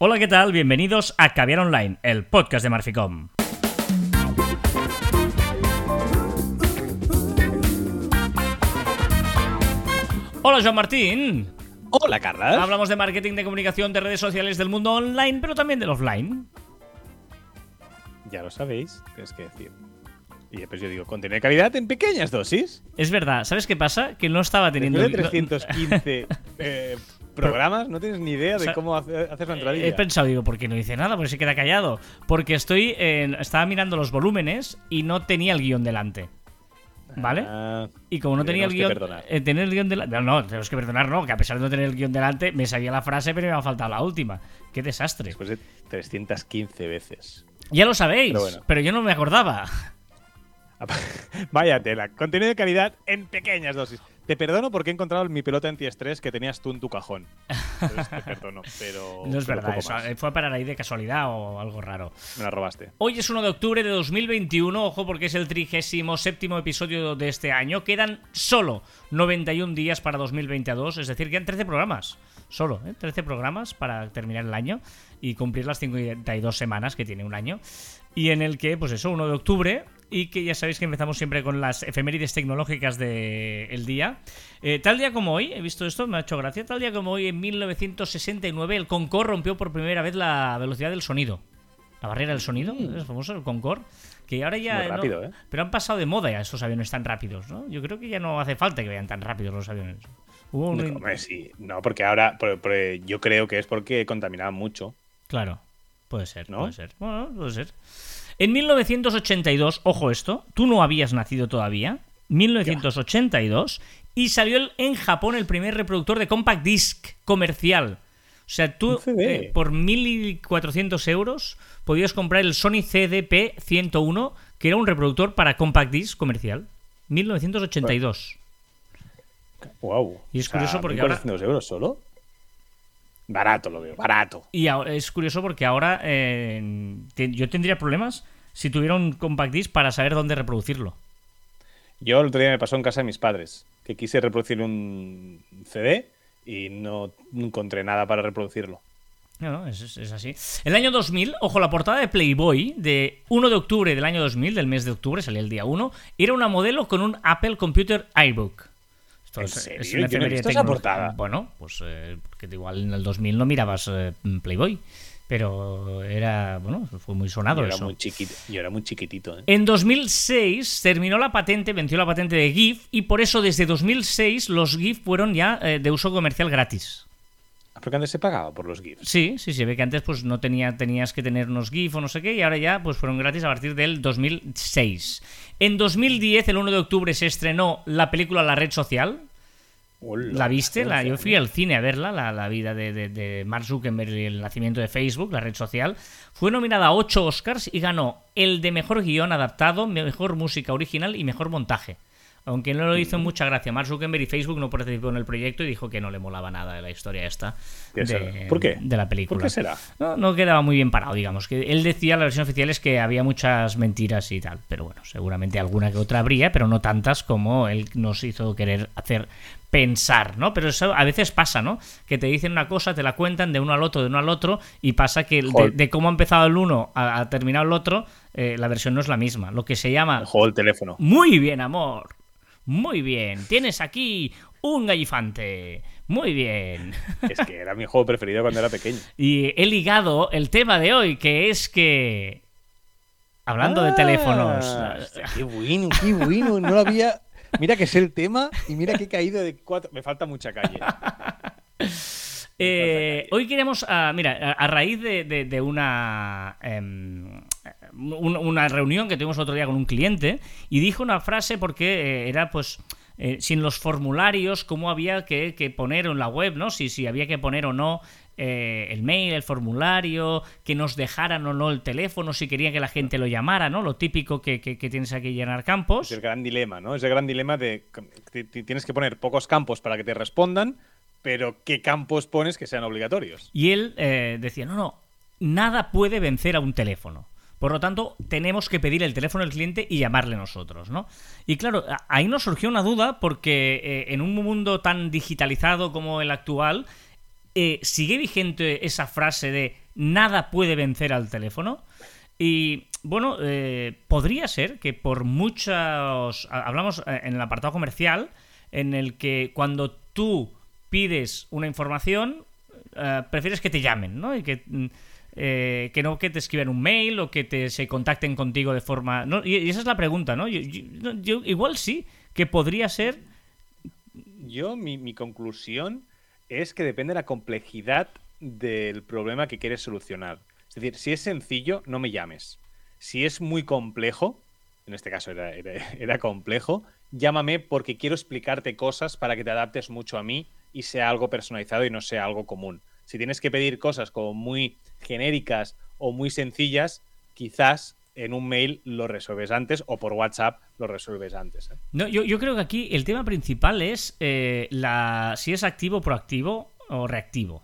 Hola, ¿qué tal? Bienvenidos a Caviar Online, el podcast de Marficom. Hola, Joan Martín. Hola, Carla. Hablamos de marketing, de comunicación, de redes sociales, del mundo online, pero también del offline. Ya lo sabéis, ¿qué es que decir? Y después yo digo, contenido de calidad en pequeñas dosis. Es verdad, ¿sabes qué pasa? Que no estaba teniendo... Después de 315 eh, programas, no tienes ni idea O sea, de cómo hace- hacer la entradilla. He pensado, digo, ¿por qué no dice nada? Porque se queda callado. Porque estoy en- estaba mirando los volúmenes y no tenía el guion delante. ¿Vale? Ah, Y como no te tenía el guion. eh, tener el guion delante. No, no, tenemos que perdonar, no, que a pesar de no tener el guion delante, me sabía la frase, pero me ha faltado la última. Qué desastre. después de 315 veces. Ya lo sabéis, Pero bueno. pero yo no me acordaba. Vaya tela. Contenido de calidad en pequeñas dosis. Te perdono porque he encontrado mi pelota antiestrés que tenías tú en tu cajón. Entonces te perdono, pero. No es pero verdad, eso eh, fue a parar ahí de casualidad o algo raro. Me la robaste. Hoy es 1 de octubre de 2021, ojo porque es el 37 episodio de este año. Quedan solo 91 días para 2022, es decir, quedan 13 programas. Solo, ¿eh? 13 programas para terminar el año y cumplir las 52 semanas que tiene un año. Y en el que, pues eso, 1 de octubre, y que ya sabéis que empezamos siempre con las efemérides tecnológicas del día. Eh, tal día como hoy, he visto esto, me ha hecho gracia, tal día como hoy, en 1969, el Concorde rompió por primera vez la velocidad del sonido. La barrera del sonido, es famoso, el Concorde. Que ahora ya. Mm. Muy no- rápido, ¿eh? Pero han pasado de moda ya estos aviones tan rápidos, ¿no? Yo creo que ya no hace falta que vayan tan rápidos los aviones. Hubo un- No, sí. No, porque ahora. por- por- yo creo que es porque contaminaban mucho. Claro, puede ser, ¿No? puede ser. Bueno, puede ser. En 1982, ojo esto, tú no habías nacido todavía. 1982 y salió en Japón el primer reproductor de compact disc comercial. O sea, tú eh, por 1.400 euros podías comprar el Sony CDP 101, que era un reproductor para compact disc comercial. 1982. Wow. Y es curioso porque ahora- 1.400 euros solo? Barato lo veo, barato. Y ahora- es curioso porque ahora eh, yo tendría problemas si tuviera un compact disc para saber dónde reproducirlo. Yo el otro día me pasó en casa de mis padres, que quise reproducir un CD y no encontré nada para reproducirlo. No, no, es, es- es así. El año 2000, ojo, la portada de Playboy de 1 de octubre del año 2000, del mes de octubre, salía el día 1, era una modelo con un Apple Computer iBook. Esto ¿En es- serio? es Yo no he efeméride visto esa tecnológica. portada. Bueno, pues eh, porque igual en el 2000 no mirabas eh, Playboy, pero era, bueno, fue muy sonado Yo era eso. muy chiquito, yo era muy chiquitito, ¿eh? En 2006 terminó la patente, venció la patente de GIF y por eso desde 2006 los GIF fueron ya eh, de uso comercial gratis. Ah, Porque antes se pagaba por los GIFs. Sí, sí, se ve que antes pues no tenía, tenías que tener unos GIF o no sé qué y ahora ya pues fueron gratis a partir del 2006. En 2010, el 1 de octubre, se estrenó la película La Red Social. Hola, ¿La viste? La, yo fui al cine a verla, la, la vida de, de- de Mark Zuckerberg y el nacimiento de Facebook, la red social. Fue nominada a 8 Oscars y ganó el de mejor guion adaptado, mejor música original y mejor montaje. Aunque no lo hizo mucha gracia. Mark Zuckerberg y Facebook no participó en el proyecto y dijo que no le molaba nada de la historia esta ¿Qué de? ¿Por qué? de la película. ¿Por qué será? No, no quedaba muy bien parado, digamos. Que él decía, la versión oficial es que había muchas mentiras y tal. Pero bueno, seguramente alguna que otra habría, pero no tantas como él nos hizo querer hacer pensar, ¿no? Pero eso a veces pasa, ¿no? Que te dicen una cosa, te la cuentan de uno al otro, de uno al otro, y pasa que el- de, cómo ha empezado el uno a, a terminado el otro, eh, la versión no es la misma. Lo que se llama... El juego del teléfono. Muy bien, amor. Muy bien. Tienes aquí un gallifante. Muy bien. Es que era mi juego preferido cuando era pequeño. Y he ligado el tema de hoy, que es que. Hablando de Ah, teléfonos. hostia, qué bueno, qué bueno. No lo había. Mira que sé el tema y mira que he caído de cuatro. Me falta mucha calle. Eh, hoy queremos. ah, mira, a, raíz de, de- de una. em, un- una reunión que tuvimos otro día con un cliente y dijo una frase porque eh, era pues. eh, sin los formularios, cómo había que, que poner en la web, ¿no? Si, si había que poner o no eh, el mail, el formulario, que nos dejaran o no el teléfono, si querían que la gente lo llamara, ¿no? Lo típico que, que- que tienes que llenar campos. Es el gran dilema, ¿no? Es el gran dilema de. que Tienes que poner pocos campos para que te respondan, pero ¿qué campos pones que sean obligatorios? Y él eh, decía, no, no, nada puede vencer a un teléfono. Por lo tanto, tenemos que pedir el teléfono del cliente y llamarle nosotros, ¿no? Y claro, ahí nos surgió una duda porque eh, en un mundo tan digitalizado como el actual, eh, ¿sigue vigente esa frase de nada puede vencer al teléfono. Y bueno, eh, podría ser que por muchos... Hablamos eh, en el apartado comercial, en el que cuando tú pides una información, prefieres que te llamen, ¿no? Y que, mm, que no que te escriban un mail o que te, se contacten contigo de forma... Y, esa es la pregunta, ¿no? Yo, igual sí, que podría ser... Yo, mi conclusión es que depende de la complejidad del problema que quieres solucionar. Es decir, si es sencillo, no me llames. Si es muy complejo, en este caso era, complejo, llámame porque quiero explicarte cosas para que te adaptes mucho a mí y sea algo personalizado y no sea algo común. Si tienes que pedir cosas como muy genéricas o muy sencillas, quizás en un mail lo resuelves antes o por WhatsApp lo resuelves antes. ¿eh? No, yo, creo que aquí el tema principal es eh, la, si es activo, proactivo o reactivo.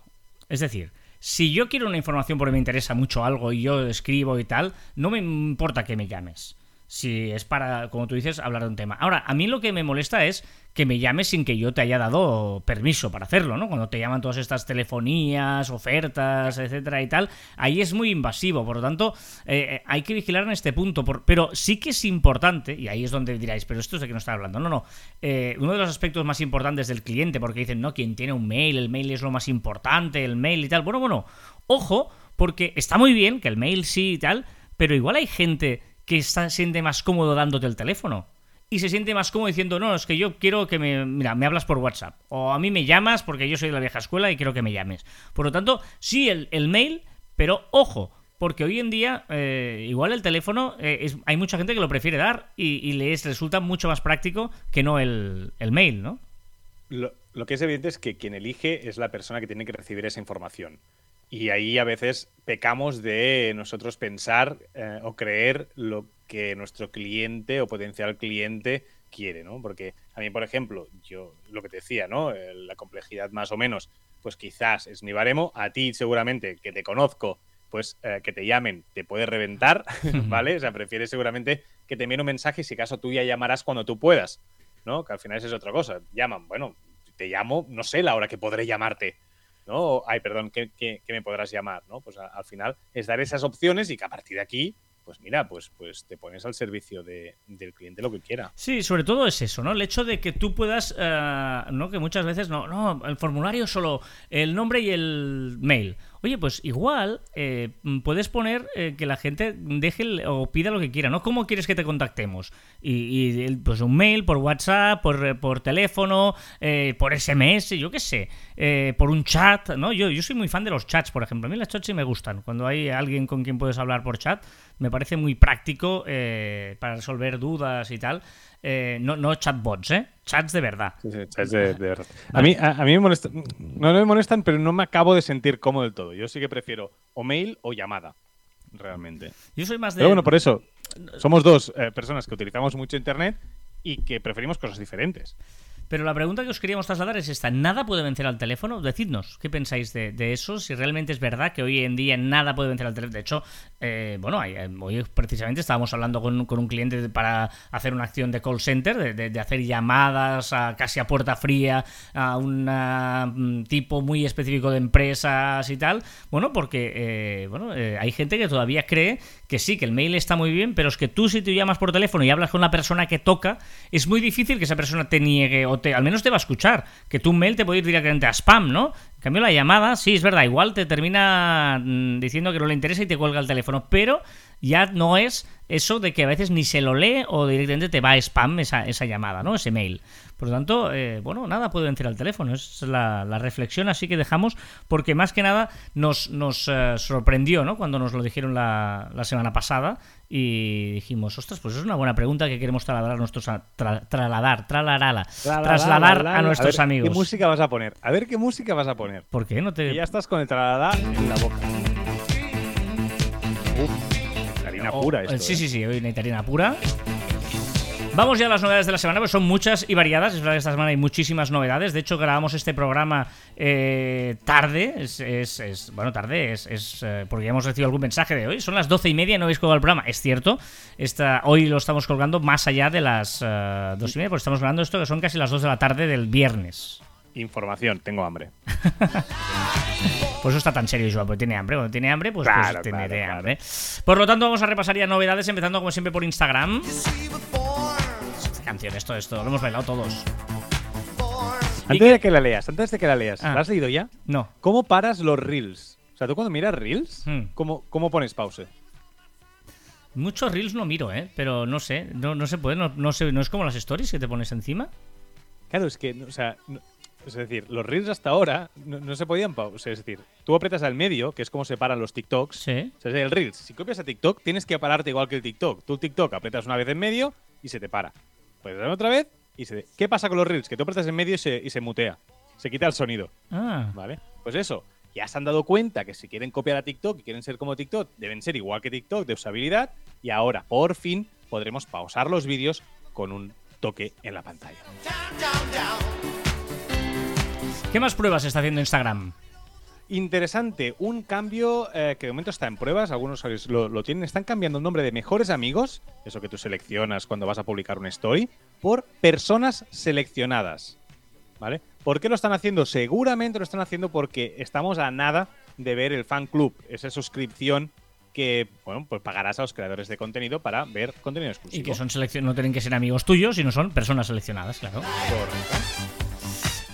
Es decir, si yo quiero una información porque me interesa mucho algo y yo escribo y tal, no me importa que me llames si es para, como tú dices, hablar de un tema. Ahora, a mí lo que me molesta es que me llames sin que yo te haya dado permiso para hacerlo, ¿no? Cuando te llaman todas estas telefonías, ofertas, etcétera y tal, ahí es muy invasivo, por lo tanto, eh, eh, hay que vigilar en este punto, pero sí que es importante, y ahí es donde diráis, pero esto es de que no está hablando, no, no, eh, uno de los aspectos más importantes del cliente, porque dicen, no, quien tiene un mail, el mail es lo más importante, el mail y tal, bueno, bueno, ojo, porque está muy bien que el mail sí y tal, pero igual hay gente que se siente más cómodo dándote el teléfono. Y se siente más cómodo diciendo, no, es que yo quiero que me, mira, me hablas por WhatsApp. O a mí me llamas porque yo soy de la vieja escuela y quiero que me llames. Por lo tanto, sí el, mail, pero ojo, porque hoy en día eh, igual el teléfono eh, hay mucha gente que lo prefiere dar y, les resulta mucho más práctico que no el, mail, ¿no? Lo, lo, que es evidente es que quien elige es la persona que tiene que recibir esa información. Y ahí a veces pecamos de nosotros pensar eh, o creer lo que nuestro cliente o potencial cliente quiere, ¿no? Porque a mí, por ejemplo, yo lo que te decía, ¿no? Eh, la complejidad más o menos, pues quizás es mi baremo. A ti seguramente, que te conozco, pues eh, que te llamen te puede reventar, ¿vale? O sea, prefieres seguramente que te envíen un mensaje y si acaso tú ya llamarás cuando tú puedas, ¿no? Que al final esa es otra cosa. Llaman, bueno, te llamo, no sé la hora que podré llamarte, ¿no? ay, perdón, ¿qué, me podrás llamar? ¿no? Pues al final es dar esas opciones y que a partir de aquí pues mira, pues, pues te pones al servicio de, del cliente lo que quiera. Sí, sobre todo es eso, ¿no? El hecho de que tú puedas, eh, ¿no? Que muchas veces no, no, el formulario solo el nombre y el mail. Oye, pues igual eh, puedes poner eh, que la gente deje o pida lo que quiera, ¿no? ¿Cómo quieres que te contactemos? Y, pues un mail, por WhatsApp, por, por teléfono, por SMS, yo qué sé, por un chat, ¿no? Yo, yo soy muy fan de los chats, por ejemplo. A mí los chats sí me gustan. Cuando hay alguien con quien puedes hablar por chat, me parece muy práctico eh, para resolver dudas y tal. Eh, no, no chatbots, ¿eh? Chats de verdad. Sí, sí, chats de, verdad. A mí, a, mí me molestan, no me molestan, pero no me acabo de sentir cómodo del todo. Yo sí que prefiero o mail o llamada, realmente. Yo soy más de... Pero bueno, por eso, somos dos eh, personas que utilizamos mucho Internet y que preferimos cosas diferentes. Pero la pregunta que os queríamos trasladar es esta: ¿nada puede vencer al teléfono? Decidnos, ¿qué pensáis de, eso? Si realmente es verdad que hoy en día nada puede vencer al teléfono. De hecho, eh, bueno, eh, hoy precisamente estábamos hablando con, un cliente para hacer una acción de call center, de, hacer llamadas a, casi a puerta fría a un mm, tipo muy específico de empresas y tal. Bueno, porque eh, bueno, hay gente que todavía cree que sí, que el mail está muy bien, pero es que tú si te llamas por teléfono y hablas con la persona que toca, es muy difícil que esa persona te niegue o te, al menos te va a escuchar. Que tu mail te puede ir directamente a spam, ¿no? En cambio, la llamada, sí, es verdad, igual te termina mm, diciendo que no le interesa y te cuelga el teléfono, pero ya no es eso de que a veces ni se lo lee o directamente te va a spam esa, esa llamada, ¿no? Ese mail. Por lo tanto, eh, bueno, nada puede vencer al teléfono. Es la, reflexión así que dejamos, porque más que nada nos, nos eh, sorprendió, ¿no? Cuando nos lo dijeron la, la, semana pasada y dijimos, ostras, pues es una buena pregunta que queremos trasladar a nuestros trasladar, trasladar a nuestros amigos. ¿Qué música vas a poner? A ver qué música vas a poner. ¿Por qué no te? ya estás con el trasladar en la boca. Uf, harina pura esto. Sí, ¿eh? sí, sí, hoy harina pura. Vamos ya a las novedades de la semana, pues son muchas y variadas. Es verdad que esta semana hay muchísimas novedades. De hecho, grabamos este programa eh, tarde. Es, bueno, tarde es, eh, porque ya hemos recibido algún mensaje de hoy. Son las doce y media y no habéis colgado el programa. Es cierto. Esta, hoy lo estamos colgando más allá de las uh, dos y media, porque estamos grabando esto que son casi las dos de la tarde del viernes. Información, tengo hambre. Por eso está tan serio Joao, porque tiene hambre. Cuando tiene hambre, pues, pues Claro, tiene claro, hambre. Por lo tanto, vamos a repasar ya novedades, empezando como siempre por Instagram. Esta canción, esto, esto, lo hemos bailado todos. Antes de que la leas, antes de que la leas, Ah. ¿la has leído ya? No. ¿Cómo paras los reels? O sea, tú cuando miras reels, Hmm. ¿cómo, ¿cómo pones pause? Muchos reels no miro, ¿eh? Pero no sé, no, no se puede, no, no, sé, no es como las stories que te pones encima. Claro, es que, o sea, es decir, los reels hasta ahora no, no se podían pausar. Es decir, tú apretas al medio, que es como se paran los TikToks. Sí. O sea, el reels, si copias a TikTok, tienes que pararte igual que el TikTok. Tú el TikTok apretas una vez en medio y se te para. Puedes dar otra vez y se... ¿Qué pasa con los reels? Que tú apretas en medio y se, y se mutea. Se quita el sonido. Ah. ¿Vale? Pues eso, ya se han dado cuenta que si quieren copiar a TikTok y quieren ser como TikTok, deben ser igual que TikTok de usabilidad. Y ahora, por fin, podremos pausar los vídeos con un toque en la pantalla. ¿Qué más pruebas está haciendo Instagram? Interesante, un cambio eh, que de momento está en pruebas, algunos lo, lo tienen, están cambiando el nombre de mejores amigos, eso que tú seleccionas cuando vas a publicar una story, por personas seleccionadas. ¿Vale? ¿Por qué lo están haciendo? Seguramente lo están haciendo porque estamos a nada de ver el fan club, esa suscripción que, bueno, pues pagarás a los creadores de contenido para ver contenido exclusivo. Y que son no tienen que ser amigos tuyos, sino son personas seleccionadas, claro. Correcto.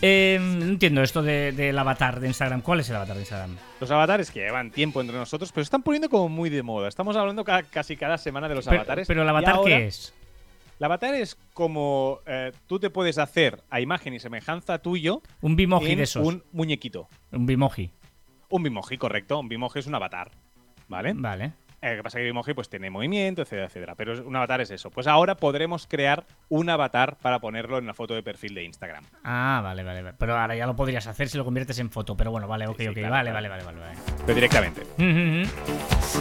Eh, no entiendo esto de- del avatar de Instagram. ¿Cuál es el avatar de Instagram? Los avatares que llevan tiempo entre nosotros, pero se están poniendo como muy de moda. Estamos hablando ca- casi cada semana de los Pero, avatares. pero el avatar, ahora- ¿qué es? El avatar es como eh, tú te puedes hacer a imagen y semejanza tuyo Un bimoji en de esos. un muñequito. Un bimoji. Un bimoji, correcto. Un bimoji es un avatar. ¿Vale? Vale. Eh, Lo que pasa es que el bimoji pues tiene movimiento, etcétera, etcétera. Pero un avatar es eso. Pues ahora podremos crear un avatar para ponerlo en la foto de perfil de Instagram. Ah, vale, vale, vale. Pero ahora ya lo podrías hacer si lo conviertes en foto. Pero bueno, vale, ok, sí, ok. claro, vale, claro. vale, vale, vale, vale. Pero directamente.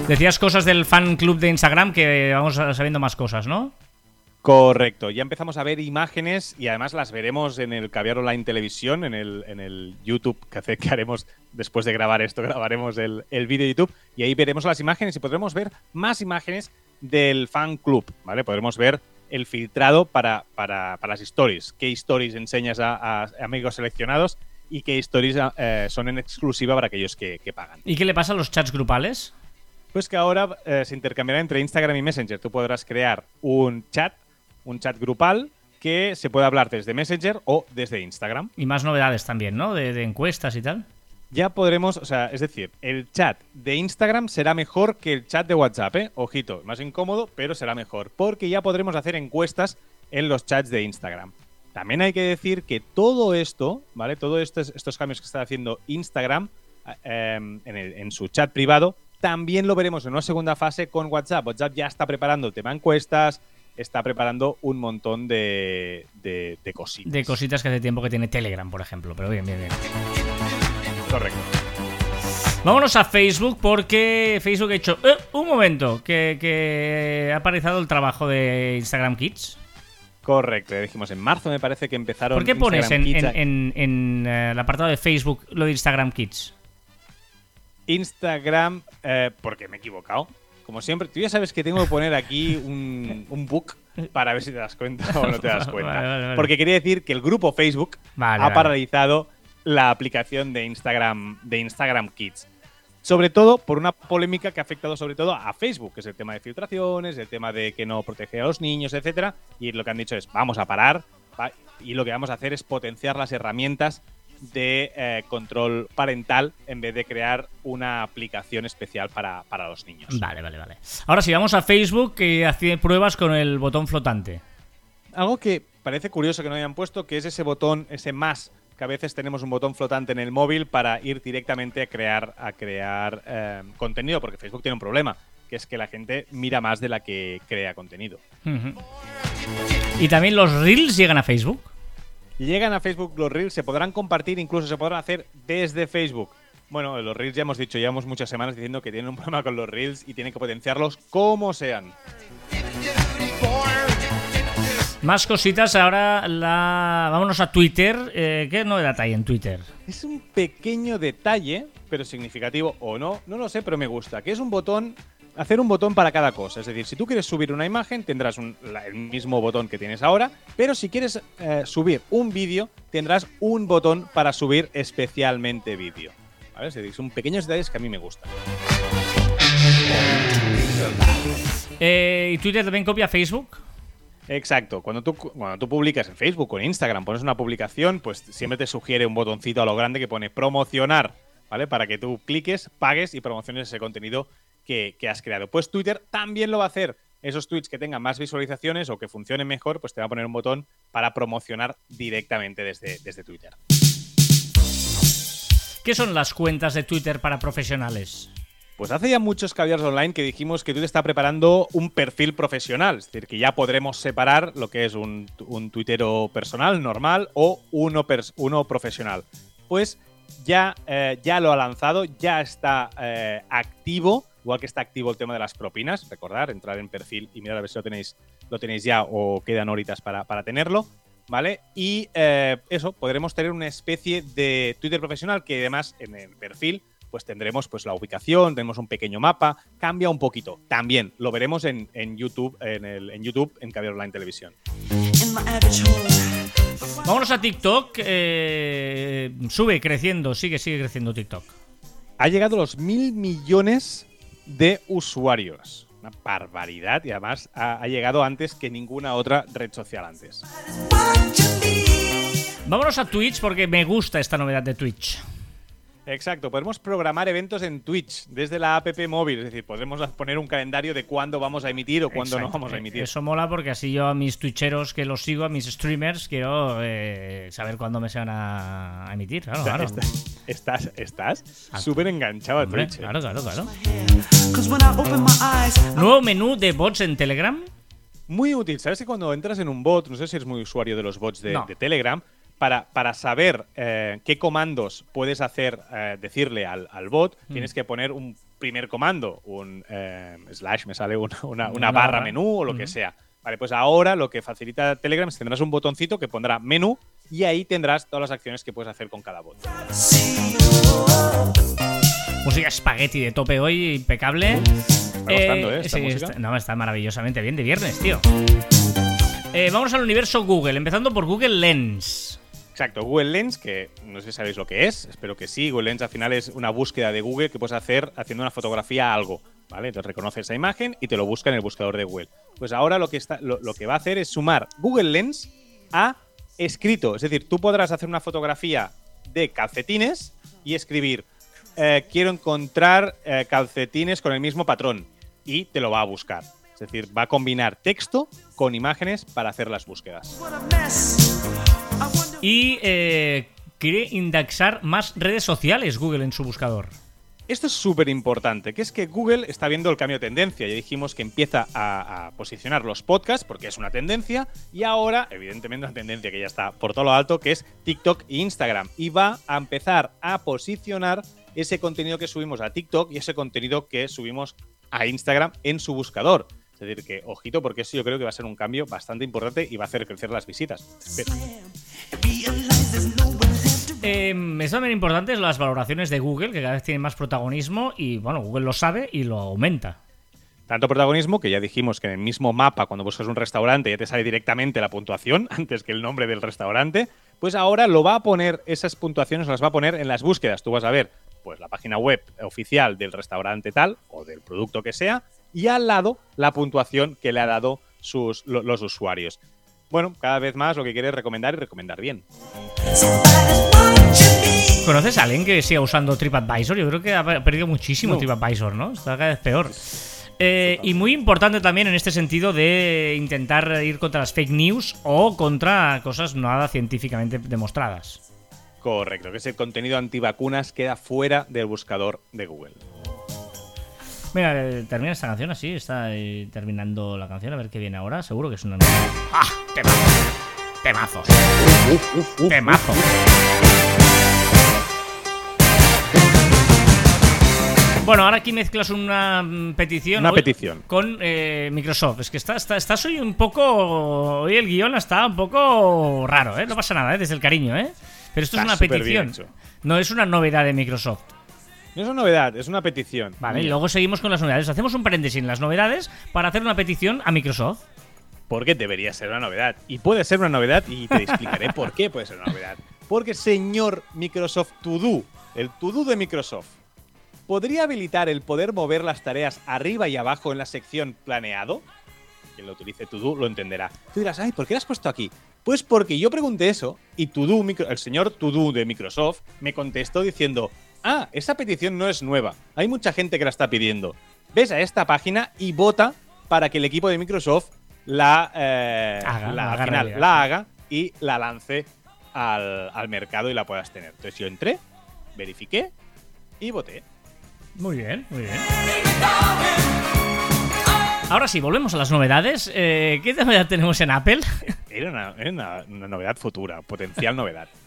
Decías cosas del fan club de Instagram que vamos sabiendo más cosas, ¿no? Correcto, ya empezamos a ver imágenes y además las veremos en el Caviar Online Televisión, en el, en el YouTube que, que haremos después de grabar esto, grabaremos el, el vídeo de YouTube y ahí veremos las imágenes y podremos ver más imágenes del fan club, ¿vale? Podremos ver el filtrado para, para, para las stories, qué stories enseñas a, a amigos seleccionados y qué stories eh, son en exclusiva para aquellos que, que pagan. ¿Y qué le pasa a los chats grupales? Pues que ahora eh, se intercambiará entre Instagram y Messenger. Tú podrás crear un chat, un chat grupal que se puede hablar desde Messenger o desde Instagram. Y más novedades también, ¿no? De, de encuestas y tal. Ya podremos, o sea, es decir, el chat de Instagram será mejor que el chat de WhatsApp, ¿eh? Ojito, más incómodo, pero será mejor, porque ya podremos hacer encuestas en los chats de Instagram. También hay que decir que todo esto, ¿vale? Todos estos, estos cambios que está haciendo Instagram eh, en, el- en su chat privado, también lo veremos en una segunda fase con WhatsApp. WhatsApp ya está preparando el tema encuestas, está preparando un montón de, de, de cositas. De cositas que hace tiempo que tiene Telegram, por ejemplo. Pero bien, bien, bien. Correcto. Vámonos a Facebook porque Facebook ha hecho... ¡Eh! un momento, que, que ha aparecido el trabajo de Instagram Kids. Correcto, ya dijimos en marzo me parece que empezaron. ¿Por qué pones en, Kids a- en- en, eh, el apartado de Facebook lo de Instagram Kids? Instagram, eh, porque me he equivocado. Como siempre, tú ya sabes que tengo que poner aquí un, un book para ver si te das cuenta o no te das cuenta. Vale, vale, vale. Porque quería decir que el grupo Facebook ha paralizado la aplicación de Instagram, de Instagram Kids. Sobre todo por una polémica que ha afectado sobre todo a Facebook, que es el tema de filtraciones, el tema de que no protege a los niños, etcétera. Y lo que han dicho es, vamos a parar y lo que vamos a hacer es potenciar las herramientas de eh, control parental en vez de crear una aplicación especial para, para los niños. Vale, vale, vale. Ahora sí, vamos a Facebook que hace pruebas con el botón flotante. Algo que parece curioso que no hayan puesto, que es ese botón, ese más, que a veces tenemos un botón flotante en el móvil para ir directamente a crear, a crear eh, contenido, porque Facebook tiene un problema, que es que la gente mira más de la que crea contenido. Y también los Reels llegan a Facebook. Llegan a Facebook los Reels, se podrán compartir, incluso se podrán hacer desde Facebook. Bueno, los Reels ya hemos dicho, llevamos muchas semanas diciendo que tienen un problema con los Reels y tienen que potenciarlos como sean. Más cositas, ahora la... vámonos a Twitter. Eh, ¿Qué novedad hay en Twitter? Es un pequeño detalle, pero significativo o no, no lo sé, pero me gusta, que es un botón, hacer un botón para cada cosa. Es decir, si tú quieres subir una imagen, tendrás un- la- el mismo botón que tienes ahora, pero si quieres eh, subir un vídeo, tendrás un botón para subir especialmente vídeo. ¿vale? Es decir, son pequeños detalles que a mí me gustan. Eh, ¿Y Twitter también copia Facebook? Exacto. Cuando tú, cuando tú publicas en Facebook o en Instagram, pones una publicación, pues siempre te sugiere un botoncito a lo grande que pone promocionar, ¿vale? Para que tú cliques, pagues y promociones ese contenido que, que has creado. Pues Twitter también lo va a hacer. Esos tweets que tengan más visualizaciones o que funcionen mejor, pues te va a poner un botón para promocionar directamente desde, desde Twitter. ¿Qué son las cuentas de Twitter para profesionales? Pues hace ya muchos caviars online que dijimos que Twitter está preparando un perfil profesional, es decir, que ya podremos separar lo que es un, un tuitero personal, normal, o uno, uno profesional. Pues ya, eh, ya lo ha lanzado, ya está eh, activo, igual que está activo el tema de las propinas, recordar, entrar en perfil y mirar a ver si lo tenéis, lo tenéis ya o quedan horitas para, para tenerlo, ¿vale? Y eh, eso, podremos tener una especie de Twitter profesional que además en el perfil pues tendremos pues la ubicación, tenemos un pequeño mapa, cambia un poquito. También lo veremos en, en YouTube, en, el, en YouTube, en Caviar Online Televisión. Vámonos a TikTok. eh, sube creciendo, sigue, sigue creciendo TikTok. Ha llegado a los mil millones de usuarios. Una barbaridad y además ha, ha llegado antes que ninguna otra red social antes. Vámonos a Twitch porque me gusta esta novedad de Twitch. Exacto, podemos programar eventos en Twitch desde la app móvil, es decir, podremos poner un calendario de cuándo vamos a emitir o cuándo no vamos a emitir. Eso mola porque así yo a mis twitcheros que los sigo, a mis streamers, quiero eh, saber cuándo me se van a emitir. Claro, claro. Estás, estás, súper enganchado a Hombre, Twitch. ¿eh? claro, claro, claro. Nuevo menú de bots en Telegram. Muy útil. ¿Sabes que cuando entras en un bot, no sé si eres muy usuario de los bots de, No. de Telegram, para, para saber eh, qué comandos puedes hacer, eh, decirle al, al bot, Mm. tienes que poner un primer comando, un eh, slash, me sale una, una- barra barra. menú o lo que Ujú. sea. Vale, pues ahora lo que facilita Telegram es que tendrás un botoncito que pondrá menú y ahí tendrás todas las acciones que puedes hacer con cada bot. Música espagueti de tope hoy, impecable. Está gustando, ¿eh? Esta sí, música. está- no, está maravillosamente bien de viernes, tío. Eh, vamos al universo Google, empezando por Google Lens. Exacto, Google Lens, que no sé si sabéis lo que es, espero que sí. Google Lens al final es una búsqueda de Google que puedes hacer haciendo una fotografía a algo, ¿vale? Entonces reconoce esa imagen y te lo busca en el buscador de Google. Pues ahora lo que, está, lo, que va a hacer es sumar Google Lens a escrito. Es decir, tú podrás hacer una fotografía de calcetines y escribir, eh, quiero encontrar eh, calcetines con el mismo patrón y te lo va a buscar. Es decir, va a combinar texto con imágenes para hacer las búsquedas. Y eh, quiere indexar más redes sociales Google en su buscador. Esto es súper importante, que es que Google está viendo el cambio de tendencia. Ya dijimos que empieza a, a posicionar los podcasts porque es una tendencia y ahora, evidentemente, una tendencia que ya está por todo lo alto, que es TikTok e Instagram. Y va a empezar a posicionar ese contenido que subimos a TikTok y ese contenido que subimos a Instagram en su buscador. Es decir, que ojito, porque eso yo creo que va a ser un cambio bastante importante y va a hacer crecer las visitas. Pero- Eh, es también importante las valoraciones de Google, que cada vez tienen más protagonismo y bueno, Google lo sabe y lo aumenta. Tanto protagonismo que ya dijimos que en el mismo mapa, cuando buscas un restaurante, ya te sale directamente la puntuación antes que el nombre del restaurante. Pues ahora lo va a poner, esas puntuaciones las va a poner en las búsquedas. Tú vas a ver, pues, la página web oficial del restaurante tal o del producto que sea, y al lado la puntuación que le ha dado sus, lo- los usuarios. Bueno, cada vez más lo que quiere es recomendar y recomendar bien. ¿Conoces a alguien que siga usando TripAdvisor? Yo creo que ha perdido muchísimo No. TripAdvisor, ¿no? Está cada vez peor. Eh, y muy importante también en este sentido de intentar ir contra las fake news o contra cosas nada científicamente demostradas. Correcto, que ese contenido antivacunas queda fuera del buscador de Google. Mira, eh, termina esta canción así, está eh, terminando la canción, a ver qué viene ahora, seguro que es una... ¡Ah! ¡Temazo! ¡Temazo! ¡Temazo! Bueno, ahora aquí mezclas una mm, petición. Una hoy petición. Con eh, Microsoft. Es que está, está, estás hoy un poco. Hoy el guion está un poco raro, ¿eh? No pasa nada, ¿eh? Desde el cariño, ¿eh? Pero esto Está es una petición. No es una novedad de Microsoft. No es una novedad, es una petición. Vale, y luego seguimos con las novedades. Hacemos un paréntesis en las novedades para hacer una petición a Microsoft. Porque debería ser una novedad. Y puede ser una novedad y te explicaré por qué puede ser una novedad. Porque señor Microsoft To Do, el To-Do de Microsoft, ¿podría habilitar el poder mover las tareas arriba y abajo en la sección planeado? Quien lo utilice To-Do lo entenderá. Tú dirás, ay, ¿por qué lo has puesto aquí? Pues porque yo pregunté eso y el señor To-Do de Microsoft me contestó diciendo, ah, esa petición no es nueva, hay mucha gente que la está pidiendo. Ves a esta página y vota para que el equipo de Microsoft la, eh, Haga, la, haga final, realidad. la haga y la lance al, al mercado y la puedas tener. Entonces yo entré, verifiqué y voté. Muy bien, muy bien. Ahora sí, volvemos a las novedades. Eh, ¿Qué novedad tenemos en Apple? Era una, era una- una novedad futura, potencial novedad.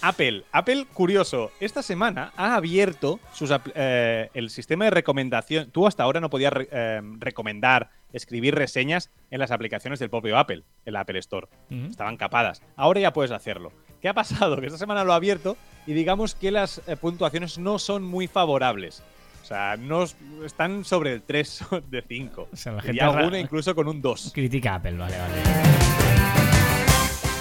Apple, Apple, curioso, esta semana ha abierto sus eh, el sistema de recomendación. Tú hasta ahora no podías re- eh, recomendar, escribir reseñas en las aplicaciones del propio Apple, en la Apple Store. Estaban capadas. Ahora ya puedes hacerlo. ¿Qué ha pasado? Que esta semana lo ha abierto y digamos que las eh, puntuaciones no son muy favorables. O sea, no están sobre el 3 de 5. O sea, la y alguna incluso con un 2. Critica Apple, vale, vale.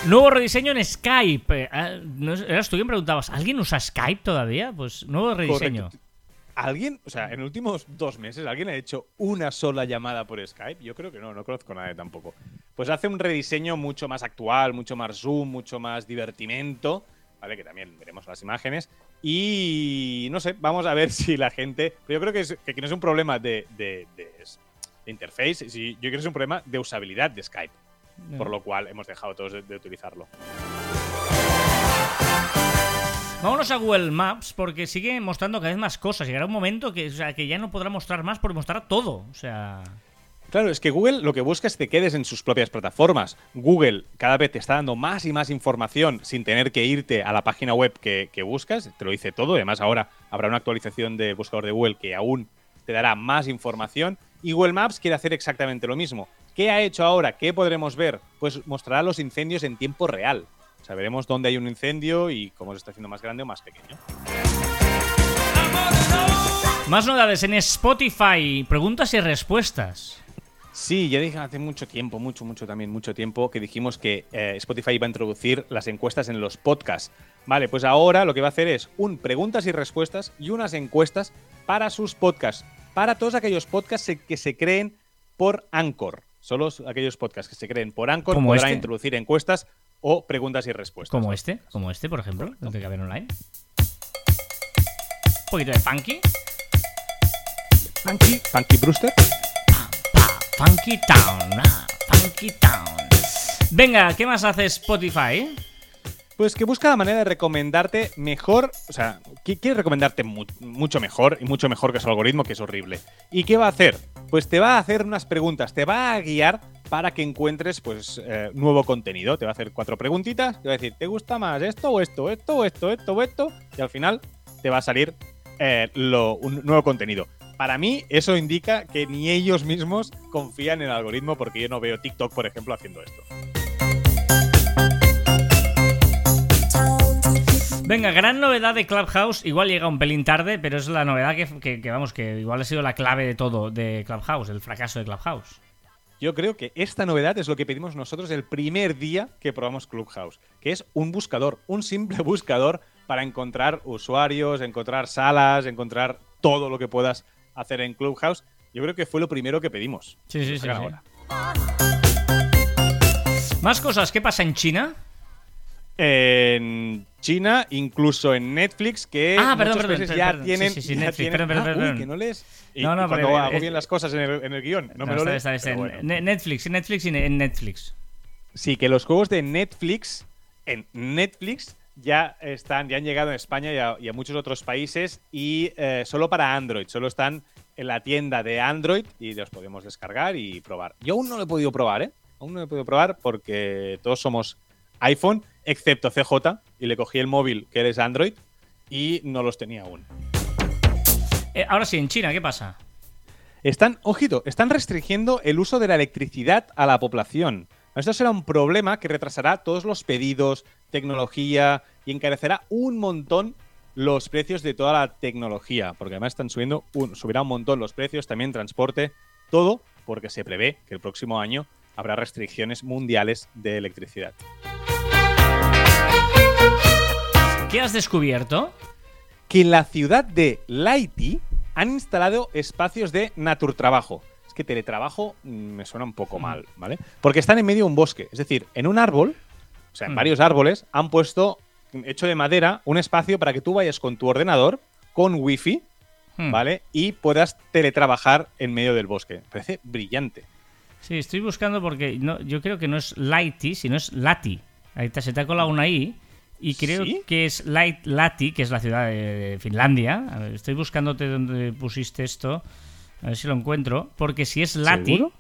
Nuevo rediseño en Skype. Eh, eras tú quien preguntabas, ¿alguien usa Skype todavía? Pues nuevo rediseño. Correcto. ¿Alguien, o sea, en los últimos dos meses, alguien ha hecho una sola llamada por Skype? Yo creo que no, no conozco a nadie tampoco. Pues hace un rediseño mucho más actual, mucho más zoom, mucho más divertimento, ¿vale? Que también veremos las imágenes. Y no sé, vamos a ver si la gente. Pero yo creo que, es, que no es un problema de, de- de- de interface, yo creo que es un problema de usabilidad de Skype, por lo cual hemos dejado todos de- de utilizarlo. Vámonos a Google Maps porque sigue mostrando cada vez más cosas. Llegará un momento que, o sea, que ya no podrá mostrar más por mostrar todo. O sea. Claro, es que Google lo que busca es que te quedes en sus propias plataformas. Google cada vez te está dando más y más información sin tener que irte a la página web que, que buscas. Te lo dice todo. Además, ahora habrá una actualización del buscador de Google que aún te dará más información. Y Google Maps quiere hacer exactamente lo mismo. ¿Qué ha hecho ahora? ¿Qué podremos ver? Pues mostrará los incendios en tiempo real. O sea, veremos dónde hay un incendio y cómo se está haciendo más grande o más pequeño. Más novedades en Spotify. Preguntas y respuestas. Sí, ya dije hace mucho tiempo, mucho, mucho también, mucho tiempo, que dijimos que eh, Spotify iba a introducir las encuestas en los podcasts. Vale, pues ahora lo que va a hacer es un preguntas y respuestas y unas encuestas para sus podcasts, para todos aquellos podcasts que se creen por Anchor. Solo aquellos podcasts que se creen por Anchor ¿Como podrán este? introducir encuestas o preguntas y respuestas. Como este, como este, por ejemplo, el de Caber Online. Un poquito de funky. Funky, Funky Brewster. Pa, funky Town. ah, funky Town. Venga, ¿qué más hace Spotify? Pues que busca la manera de recomendarte mejor, o sea, qui- quiere recomendarte mu- mucho mejor y mucho mejor que su algoritmo, que es horrible. ¿Y qué va a hacer? Pues te va a hacer unas preguntas, te va a guiar para que encuentres pues eh, nuevo contenido. Te va a hacer cuatro preguntitas, te va a decir, ¿te gusta más esto o esto, esto o esto, esto o esto? Y al final te va a salir eh, un nuevo contenido. Para mí eso indica que ni ellos mismos confían en el algoritmo porque yo no veo TikTok, por ejemplo, haciendo esto. Venga, gran novedad de Clubhouse. Igual llega un pelín tarde, pero es la novedad que, que- que, vamos, que igual ha sido la clave de todo de Clubhouse, el fracaso de Clubhouse. Yo creo que esta novedad es lo que pedimos nosotros el primer día que probamos Clubhouse, que es un buscador, un simple buscador para encontrar usuarios, encontrar salas, encontrar todo lo que puedas hacer en Clubhouse. Yo creo que fue lo primero que pedimos. Sí, sí, sí, sí. ahora. Más cosas, ¿qué pasa en China? En China, incluso en Netflix, que Ah, perdón, perdón, perdón, ya perdón. tienen. Sí, sí, sí, ya Netflix, tienen- perdón, perdón, Ah, uy, perdón. que no lees. Y, No, no, y cuando pero, hago eh, bien las cosas en el, en el guion, no, me lo lees. pero bueno. Ne- Netflix, Netflix y en Netflix. Sí, que los juegos de Netflix en Netflix ya están, ya han llegado a España y a, y a muchos otros países y eh, solo para Android, solo están en la tienda de Android y los podemos descargar y probar. Yo aún no lo he podido probar, ¿eh? Aún no lo he podido probar porque todos somos iPhone, excepto CJ, y le cogí el móvil que eres Android y no los tenía aún. Eh, ahora sí, en China, ¿qué pasa? Están, ojito, están restringiendo el uso de la electricidad a la población. Esto será un problema que retrasará todos los pedidos, tecnología y encarecerá un montón los precios de toda la tecnología, porque además están subiendo, un- subirá un montón los precios, también transporte, todo porque se prevé que el próximo año habrá restricciones mundiales de electricidad. ¿Qué has descubierto? que en la ciudad de Laiti han instalado espacios de naturtrabajo. Es que teletrabajo mm, me suena un poco mal, ¿vale? Porque están en medio de un bosque. Es decir, en un árbol, o sea, en Mm. varios árboles, han puesto, hecho de madera, un espacio para que tú vayas con tu ordenador, con wifi, Hmm. ¿vale? Y puedas teletrabajar en medio del bosque. Parece brillante. Sí, estoy buscando porque no, yo creo que no es Laiti, sino es Lati. Ahí te, se te ha colado una I. Y creo ¿Sí? que es Lait Lati, que es la ciudad de Finlandia. A ver, estoy buscándote dónde pusiste esto. A ver si lo encuentro. Porque si es Lati, ¿Seguro?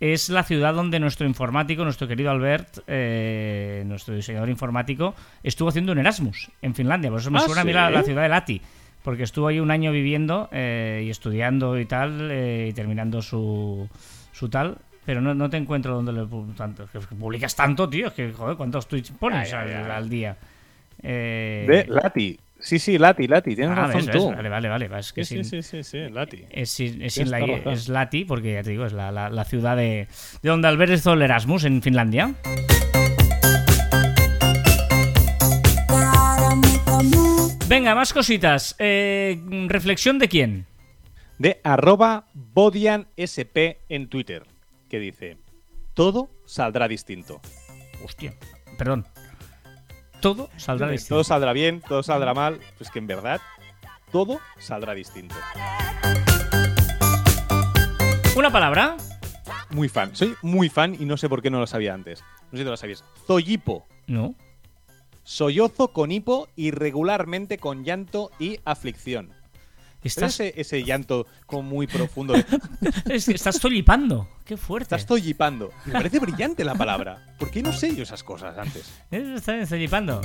es la ciudad donde nuestro informático, nuestro querido Albert, eh, nuestro diseñador informático, estuvo haciendo un Erasmus en Finlandia. Por eso me ¿Ah, suena a mí sí? la, la ciudad de Lati. Porque estuvo ahí un año viviendo eh, y estudiando y tal, eh, y terminando su, su tal. Pero no, no te encuentro donde lo tanto. Es que publicas tanto, tío. Es que, joder, ¿cuántos tweets pones al, al día? Eh, De Lati. Sí, sí, Lati, Lati. Tienes ah, razón ves, ves, tú. Vale, vale, vale. Es que Sí, sin- sí, sí, sí, Lati. es, la Lati, porque ya te digo, es la, la- la ciudad de, de donde Albert hizo el Erasmus en Finlandia. Venga, más cositas. Eh, ¿Reflexión de quién? de arroba bodiansp en Twitter, que dice, todo saldrá distinto. Hostia, perdón. Todo saldrá distinto. Todo saldrá bien, todo saldrá mal, pues que en verdad todo saldrá distinto. Una palabra. Muy fan, soy muy fan y no sé por qué no lo sabía antes. No sé si tú lo sabías. Zoyipo, No. sollozo con hipo irregularmente con llanto y aflicción. ¿Pero Estás, ese, ese llanto como muy profundo. de, es estás tolipando. Qué fuerte. Estás zoyipando. Me parece brillante la palabra. ¿Por qué no sé yo esas cosas antes? Estás tolipando.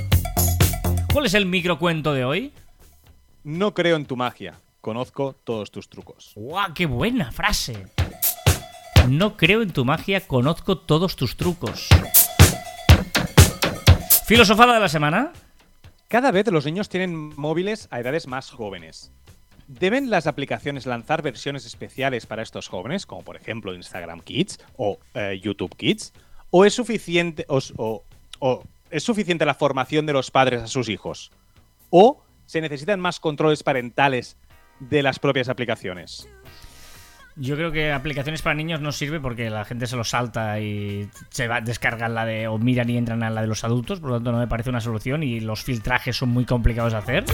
¿Cuál es el microcuento de hoy? No creo en tu magia. Conozco todos tus trucos. ¡Guau! ¡Qué buena frase! No creo en tu magia, conozco todos tus trucos. Filosofada de la semana. Cada vez los niños tienen móviles a edades más jóvenes. ¿Deben las aplicaciones lanzar versiones especiales para estos jóvenes, como por ejemplo Instagram Kids o eh, YouTube Kids? ¿O es suficiente o, es suficiente la formación de los padres a sus hijos? ¿O se necesitan más controles parentales de las propias aplicaciones? Yo creo que aplicaciones para niños no sirve porque la gente se lo salta y se va, descargan la de o miran y entran a la de los adultos, por lo tanto no me parece una solución y los filtrajes son muy complicados de hacer.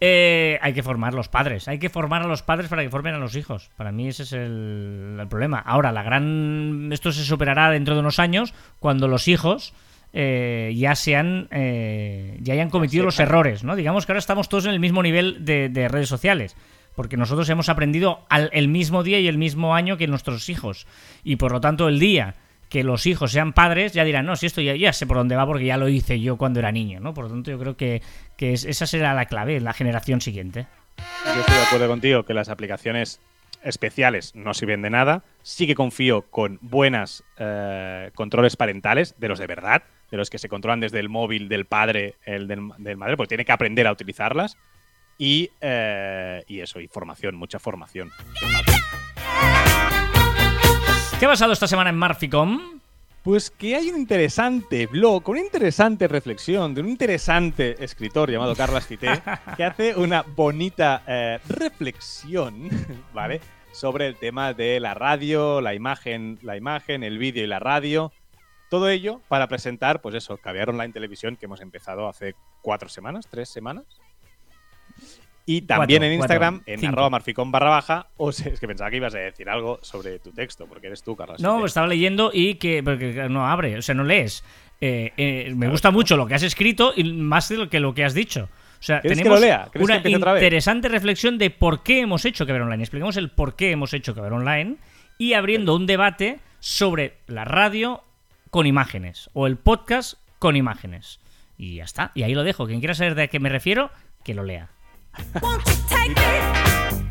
Eh, hay que formar los padres, hay que formar a los padres para que formen a los hijos. Para mí ese es el, el problema. Ahora, la gran esto se superará dentro de unos años cuando los hijos eh, ya sean eh, ya hayan cometido los errores, ¿no? Digamos que ahora estamos todos en el mismo nivel de, de redes sociales. Porque nosotros hemos aprendido al, el mismo día y el mismo año que nuestros hijos. Y por lo tanto, el día que los hijos sean padres, ya dirán, no, si esto ya, sé por dónde va porque ya lo hice yo cuando era niño, ¿no? Por lo tanto, yo creo que, que es- esa será la clave en la generación siguiente. Yo estoy de acuerdo contigo que las aplicaciones especiales no sirven de nada. Sí que confío con buenas eh, controles parentales, de los de verdad, de los que se controlan desde el móvil del padre, el del, del madre, porque tiene que aprender a utilizarlas. Y, eh, y eso, y formación, mucha formación. ¿Qué ha pasado esta semana en Marficom? Pues que hay un interesante blog, una interesante reflexión de un interesante escritor llamado Carlos Cité, que hace una bonita eh, reflexión, ¿vale? Sobre el tema de la radio, la imagen, la imagen, el vídeo y la radio. Todo ello para presentar, pues eso, Caviar Online Televisión, que hemos empezado hace cuatro semanas, tres semanas. Y también Cuatro, en Instagram, cuatro, en cinco. arroba marficón barra baja, o es que pensaba que ibas a decir algo sobre tu texto, porque eres tú, Carlos. No, estaba leyendo y que porque no abre, o sea, no lees. Eh, eh, me gusta mucho lo que has escrito y más de lo que lo que has dicho. O sea, ¿Quieres que tenemos lo lea? ¿Quieres que una interesante reflexión de por qué hemos hecho que ver online. Explicamos el por qué hemos hecho que ver online y abriendo un debate sobre la radio con imágenes o el podcast con imágenes. Y ya está. Y ahí lo dejo. Quien quiera saber de qué me refiero, que lo lea.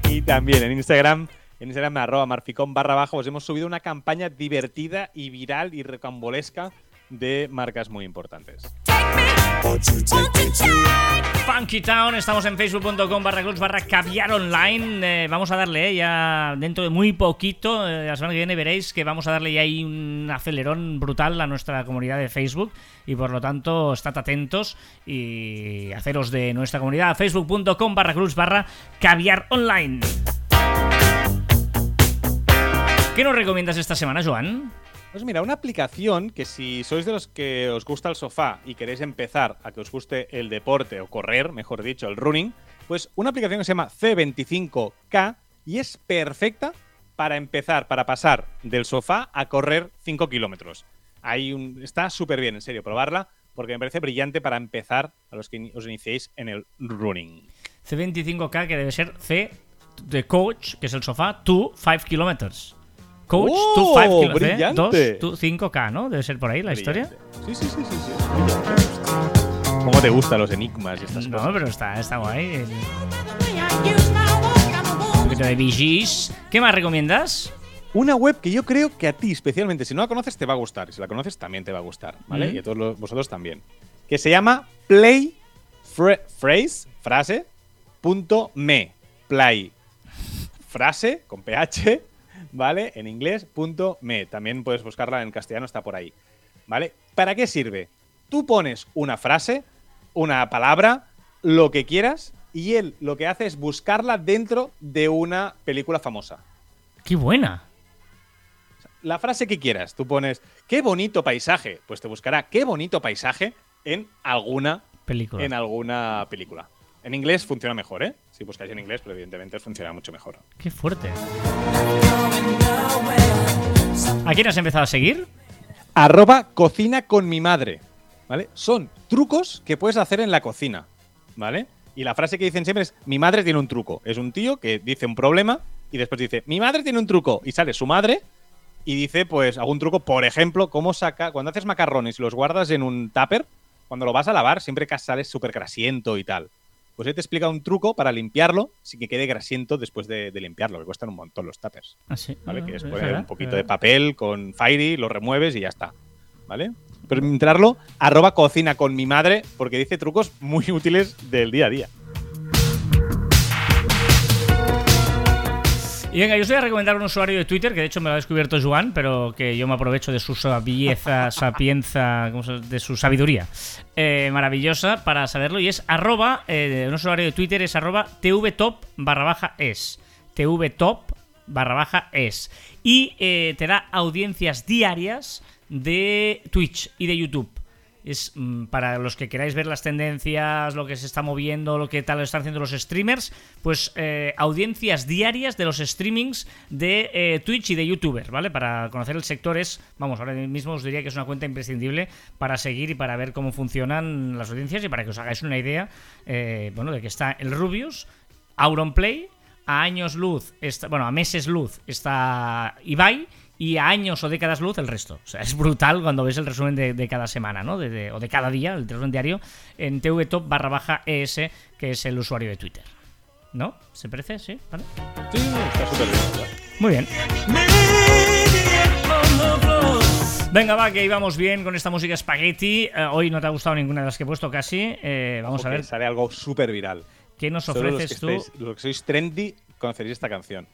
Y también en Instagram, en Instagram arroba marficón barra baja, os hemos subido una campaña divertida y viral y recambolesca de marcas muy importantes. Funky Town, estamos en facebook.com barra clubs barra caviar online. Eh, vamos a darle eh, ya dentro de muy poquito, eh, la semana que viene veréis que vamos a darle ya ahí un acelerón brutal a nuestra comunidad de Facebook y por lo tanto estad atentos y haceros de nuestra comunidad facebook.com barra clubs barra caviar online. ¿Qué nos recomiendas esta semana, Joan? Pues mira, una aplicación que si sois de los que os gusta el sofá y queréis empezar a que os guste el deporte o correr, mejor dicho, el running, pues una aplicación que se llama C25K y es perfecta para empezar, para pasar del sofá a correr 5 kilómetros. un, está súper bien, en serio, probarla porque me parece brillante para empezar a los que os iniciéis en el running. C25K que debe ser C de coach, que es el sofá, to 5 kilómetros. Coach, ¡Oh, 5 brillante! 2, 5K, ¿no? Debe ser por ahí la historia. Sí, sí, sí, sí. sí. ¿Cómo te gustan los enigmas y estas No, cosas? pero está, está guay. Un poquito de VGs. ¿Qué más recomiendas? Una web que yo creo que a ti, especialmente, si no la conoces, te va a gustar. Y si la conoces, también te va a gustar, ¿vale? Mm. Y a todos los- vosotros también. Que se llama Play Fra- Phrase, frase, punto me. Play frase, con PH, ¿vale? En inglés, punto me. También puedes buscarla en castellano, está por ahí, ¿vale? ¿Para qué sirve? Tú pones una frase, una palabra, lo que quieras, y él lo que hace es buscarla dentro de una película famosa. ¡Qué buena! la frase que quieras. Tú pones, qué bonito paisaje. Pues te buscará qué bonito paisaje en alguna, Película. en alguna película. En inglés funciona mejor, ¿eh? Si buscáis en inglés, pero evidentemente funciona mucho mejor. ¡Qué fuerte! ¿A quién has empezado a seguir? Arroba cocina con mi madre. ¿Vale? Son trucos que puedes hacer en la cocina. ¿Vale? Y la frase que dicen siempre es, mi madre tiene un truco. Es un tío que dice un problema y después dice, mi madre tiene un truco. Y sale su madre y dice, pues, algún truco. Por ejemplo, cómo saca, cuando haces macarrones y los guardas en un tupper, cuando lo vas a lavar, siempre que sales súper grasiento y tal. Pues él te explica un truco para limpiarlo sin que quede grasiento después de, de limpiarlo, que cuestan un montón los tuppers. Ah, sí. ¿Vale? Ah, que es poner un poquito de verdad. papel con Fairy, lo remueves y ya está. ¿Vale? Pero entrarlo, arroba cocina con mi madre, porque dice trucos muy útiles del día a día. Y venga, yo os voy a recomendar un usuario de Twitter, que de hecho me lo ha descubierto Joan, pero que yo me aprovecho de su sabieza, sapienza, ¿cómo se- de su sabiduría eh, maravillosa para saberlo. Y es arroba, eh, un usuario de Twitter es arroba tvtop barra baja es. tvtop barra baja es. Y eh, te da audiencias diarias de Twitch y de YouTube. Es mm, para los que queráis ver las tendencias, lo que se está moviendo, lo que tal están haciendo los streamers, pues eh, audiencias diarias de los streamings de eh, Twitch y de YouTubers, ¿vale? Para conocer el sector es, vamos, ahora mismo os diría que es una cuenta imprescindible para seguir y para ver cómo funcionan las audiencias y para que os hagáis una idea, eh, bueno, de que está el Rubius, Auronplay, a años luz, está, bueno, a meses luz está Ibai y a años o décadas luz el resto. O sea, es brutal cuando ves el resumen de, de cada semana, ¿no? De- de- o de cada día, el resumen diario, en tvtop barra baja ES, que es el usuario de Twitter. ¿No? ¿Se parece? Sí, ¿vale? Sí, está súper bien. ¿verdad? Muy bien. Venga, va, que íbamos bien con esta música spaghetti. Eh, hoy no te ha gustado ninguna de las que he puesto casi. Eh, vamos a ver Sale algo súper viral. qué nos Solo los que, ofreces tú. estáis- los que sois trendy conoceréis esta canción.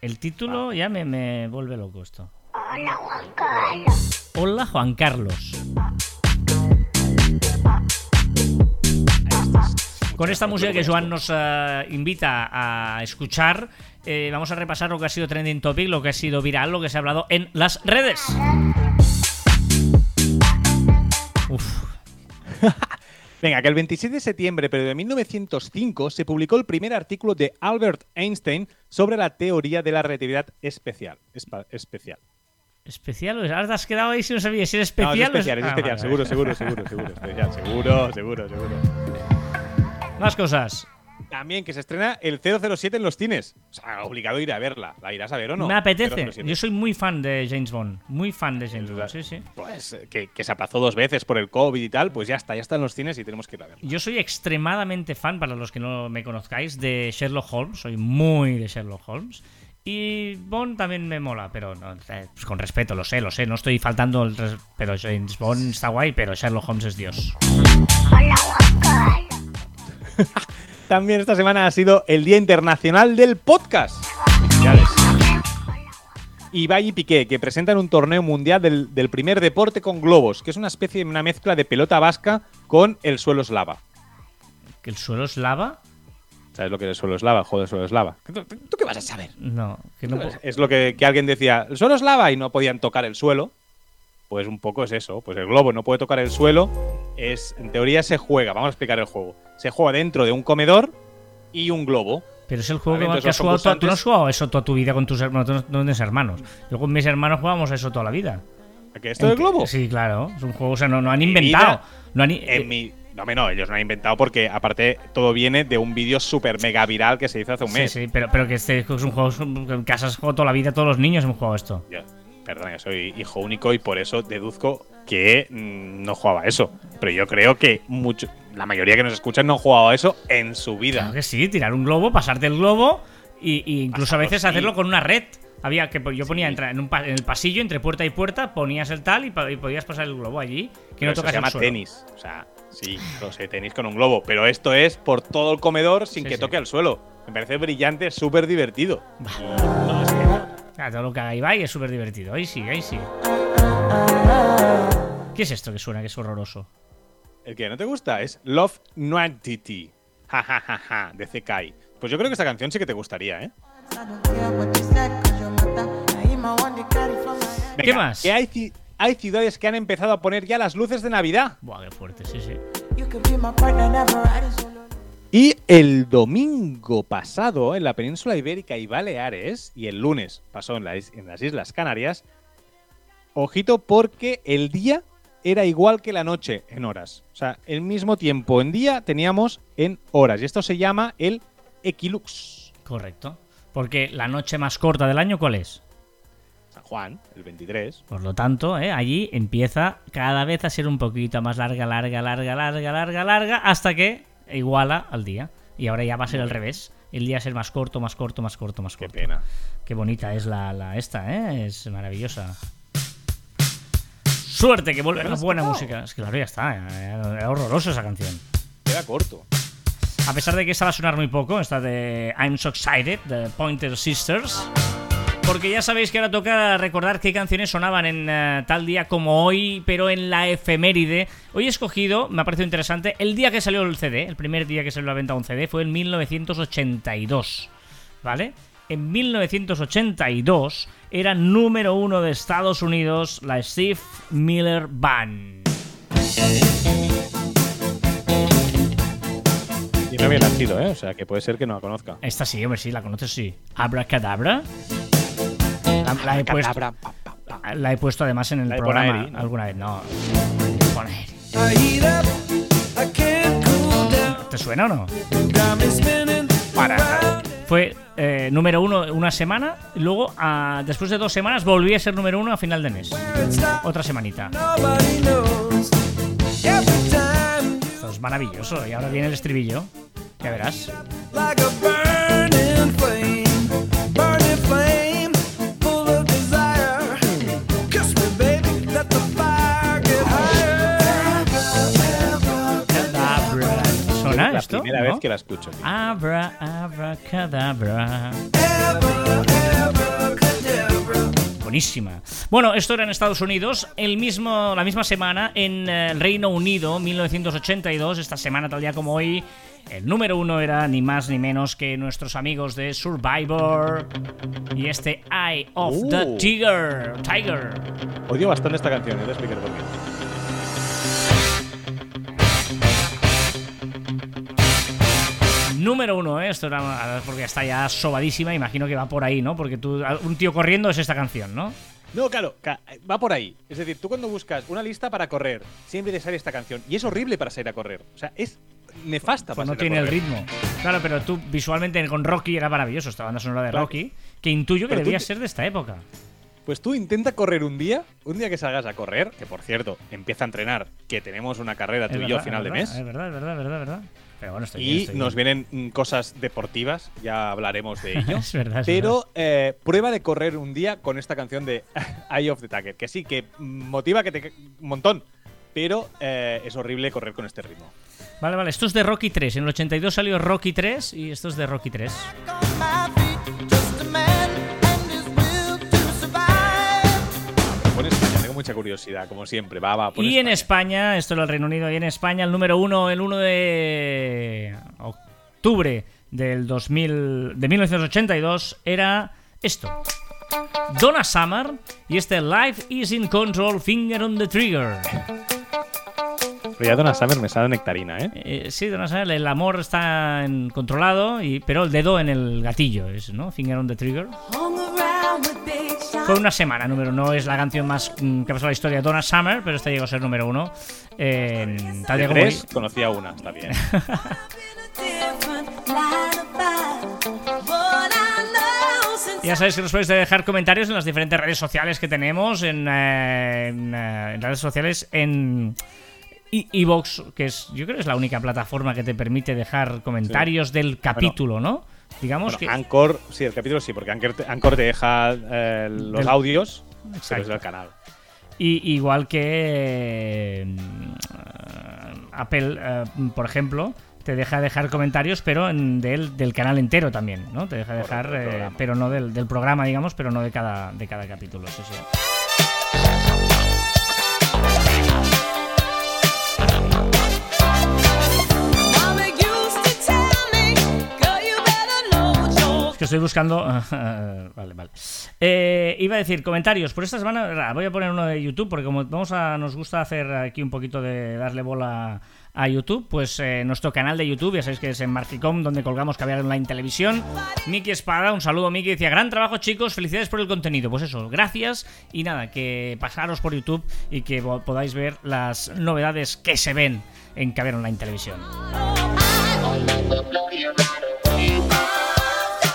El título ya me, me vuelve loco esto. Hola, Juan Carlos. Hola, Juan Carlos. Con esta música que Joan nos eh, invita a escuchar, eh, vamos a repasar lo que ha sido trending topic, lo que ha sido viral, lo que se ha hablado en las redes. Uf, Venga, que el 27 de septiembre, pero de 1905, se publicó el primer artículo de Albert Einstein sobre la teoría de la relatividad especial. Especial. especial. Ahora te has quedado ahí si no sabías si No, especial. es especial, es Ah, especial. vale, seguro, seguro, seguro, seguro. Especial, seguro, seguro, seguro. Más cosas. También que se estrena el 007 en los cines. O sea, obligado a ir a verla. ¿La irás a ver o no? Me apetece. 007. Yo soy muy fan de James Bond. Muy fan de James Bond. Sí, sí. Pues eh, que, que se aplazó dos veces por el COVID y tal, pues ya está, ya está en los cines y tenemos que ir a verla. Yo soy extremadamente fan, para los que no me conozcáis, de Sherlock Holmes. Soy muy de Sherlock Holmes. Y Bond también me mola, pero no, eh, pues con respeto, lo sé, lo sé. No estoy faltando el res- Pero James Bond está guay, pero Sherlock Holmes es Dios. También esta semana ha sido el Día Internacional del Podcast. Felicidades. Ibai y Piqué, que presentan un torneo mundial del, del primer deporte con globos, que es una especie de una mezcla de pelota vasca con el suelo eslava. ¿Que el suelo es lava? ¿Sabes lo que es el suelo eslava? El juego del suelo eslava. ¿Tú, tú qué vas a saber? No, que no puedo- Es lo que, que alguien decía, el suelo es lava y no podían tocar el suelo. Pues un poco es eso. Pues el globo no puede tocar el suelo. Es, en teoría se juega, vamos a explicar el juego. Se juega dentro de un comedor y un globo. Pero es el juego Vale, que, has jugado Tú no has jugado eso toda tu vida con tus hermanos. No- tú no tienes hermanos. Yo con mis hermanos jugábamos a eso toda la vida. ¿A qué esto del globo? Sí, claro. Es un juego, o sea, no, no han inventado. No han, En mi. No, no, ellos no han inventado porque aparte todo viene de un vídeo súper mega viral que se hizo hace un Sí, mes. sí, pero, pero que este es un juego que en casa has jugado toda la vida, todos los niños hemos jugado esto. Yo, perdona, yo soy hijo único y por eso deduzco que mm, no jugaba eso. Pero yo creo que mucho, la mayoría que nos escuchan no han jugado eso en su vida. Claro que sí, tirar un globo, pasarte el globo y, y incluso a veces sí. hacerlo con una red. Había que yo ponía Sí. en, un en el pasillo entre puerta y puerta, ponías el tal y, podías pasar el globo allí. Que Pero no eso tocas se llama el suelo. tenis. O sea, sí, lo sé, tenis con un globo. Pero esto es por todo el comedor sin Sí, que toque al suelo. Me parece brillante, súper divertido. Claro, todo lo que haga Ibai es súper divertido. Ahí sí, ahí sí. ¿Qué es esto que suena que es horroroso? El que no te gusta es Love Nuantity. Ja, ja, ja, ja, de CKI. Pues yo creo que esta canción sí que te gustaría, ¿eh? ¿Qué más? Que hay, ci- hay ciudades que han empezado a poner ya las luces de Navidad. Buah, qué fuerte, sí, sí. Y el domingo pasado en la península ibérica y Baleares, y el lunes pasó en, la is- en las Islas Canarias, ojito porque el día era igual que la noche en horas. O sea, el mismo tiempo en día teníamos en horas. Y esto se llama el equilux. Correcto. Porque la noche más corta del año, ¿cuál es? San Juan, el 23. Por lo tanto, ¿eh? allí empieza cada vez a ser un poquito más larga, larga, larga, larga, larga, larga, hasta que iguala al día. Y ahora ya va a ser al revés. El día va a ser más corto, más corto, más corto, más Qué corto. pena. Qué bonita es la, la esta, ¿eh? Es maravillosa. Suerte que vuelve ¿Ya la buena música. Es que claro, ya está. eh, Era horrorosa esa canción. Queda corto. A pesar de que esta va a sonar muy poco, esta de I'm So Excited, de Pointer Sisters. Porque ya sabéis que ahora toca recordar qué canciones sonaban en eh, tal día como hoy, pero en la efeméride. Hoy he escogido, me ha parecido interesante, el día que salió el CD, el primer día que salió a la venta un CD fue en 1982. ¿Vale? En 1982 era número uno de Estados Unidos la Steve Miller Band. Y no había nacido, ¿eh? O sea, que puede ser que no la conozca. Esta sí, hombre, sí, la conoces, sí. Abracadabra. La, la he puesto, la he puesto además en el La programa Bonaeri, ¿no? alguna vez. No. ¿Te suena o no? Para. Fue eh, número uno una semana, y luego ah, después de dos semanas volví a ser número uno a final de mes. Otra semanita. Esto es maravilloso. Y ahora viene el estribillo. Ya verás. Primera ¿No? vez que la escucho. tío. Abra, abracadabra. Buenísima. Bueno, esto era en Estados Unidos. El mismo, la misma semana en eh, el Reino Unido, 1982, esta semana tal día como hoy, el número uno era ni más ni menos que nuestros amigos de Survivor y este Eye of the Uh. Tiger. Tiger. Odio bastante esta canción, ¿eh? te explicaré por qué. Número uno, ¿eh? Esto era porque está ya sobadísima, imagino que va por ahí, ¿no? Porque tú, un tío corriendo es esta canción, ¿no? No, claro, va por ahí. Es decir, tú cuando buscas una lista para correr, siempre te sale esta canción. Y es horrible para salir a correr. O sea, es nefasta Pues para no tiene el ritmo. Claro, pero tú visualmente con Rocky era maravilloso, esta banda sonora de Claro. Rocky, que intuyo que Pero debía te- ser de esta época. Pues tú intenta correr un día, un día que salgas a correr, que por cierto, empieza a entrenar, que tenemos una carrera tú Es y yo a verdad, final de es mes. Es verdad, es verdad, es verdad, es verdad. Pero bueno, estoy bien, Y estoy nos bien. vienen mm, cosas deportivas, ya hablaremos de ello. Es verdad, es Pero eh, prueba de correr un día con esta canción de Eye of the Tiger, que sí, que motiva que te un montón. pero eh, es horrible correr con este ritmo. Vale, vale, esto es de Rocky 3. En el 82 salió Rocky 3 y esto es de Rocky 3. Tengo mucha curiosidad, como siempre. Va, va, pon Y en España, esto es el Reino Unido, y en España el número uno, el 1 de octubre del 2000, de 1982, era esto. Donna Summer y este Life is in Control, Finger on the Trigger. Pero ya Donna Summer me sabe a nectarina, ¿eh? Eh, sí, Donna Summer, el amor está en- controlado, y, pero el dedo en el gatillo, es, ¿no? Finger on the Trigger. Fue una semana, número no es la canción más mm, que ha pasado en la historia de Donna Summer, pero esta llegó a ser número uno. En, tal día como conocía una, está bien. Ya sabéis que nos podéis dejar comentarios en las diferentes redes sociales que tenemos, en, eh, en, eh, en redes sociales, en iVoox, que es, yo creo que es la única plataforma que te permite dejar comentarios del capítulo, ¿no? Digamos Bueno, que... Anchor, sí, el capítulo sí, porque Anchor te, Anchor te deja eh, los Del- audios, Exacto. del canal. Y, igual que eh, Apple, eh, por ejemplo, te deja dejar comentarios, pero en- del, del canal entero también, ¿no? Te deja dejar, eh, pero no del, del programa, digamos, pero no de cada, de cada capítulo. Sí, sí. Estoy buscando. vale, vale. Eh, iba a decir comentarios. Por esta semana verá, voy a poner uno de YouTube, porque como vamos a, nos gusta hacer aquí un poquito de darle bola a YouTube, pues eh, nuestro canal de YouTube, ya sabéis que es en Marficom, donde colgamos Caviar Online Televisión. Miki Espada, un saludo, Miki. Decía, gran trabajo, chicos, felicidades por el contenido. Pues eso, gracias. Y nada, que pasaros por YouTube y que podáis ver las novedades que se ven en Caviar Online Televisión.